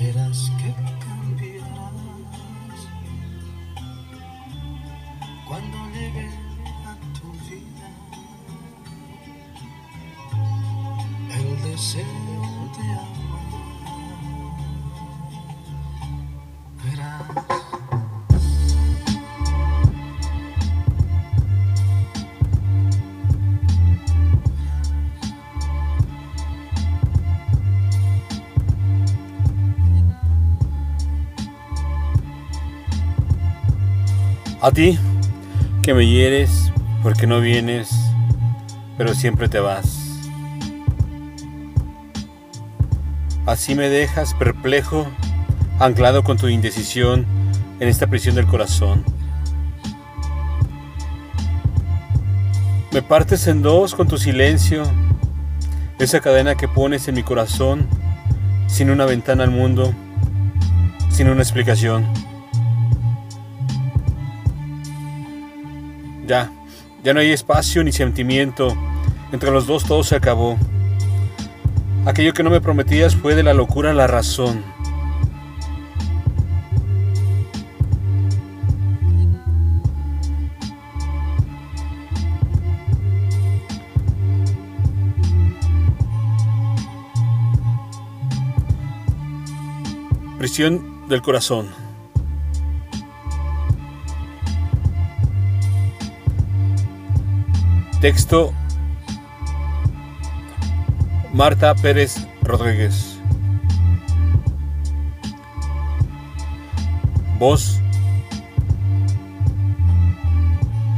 Sabías que cambiarás cuando llegue a tu vida el deseo de A ti, que me hieres porque no vienes, pero siempre te vas. Así me dejas perplejo, anclado con tu indecisión en esta prisión del corazón. Me partes en dos con tu silencio, esa cadena que pones en mi corazón, sin una ventana al mundo, sin una explicación. Ya, ya no hay espacio ni sentimiento. Entre los dos todo se acabó. Aquello que no me prometías fue de la locura la razón. Prisión del corazón. Texto Marta Pérez Rodríguez. Voz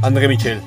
André Michel.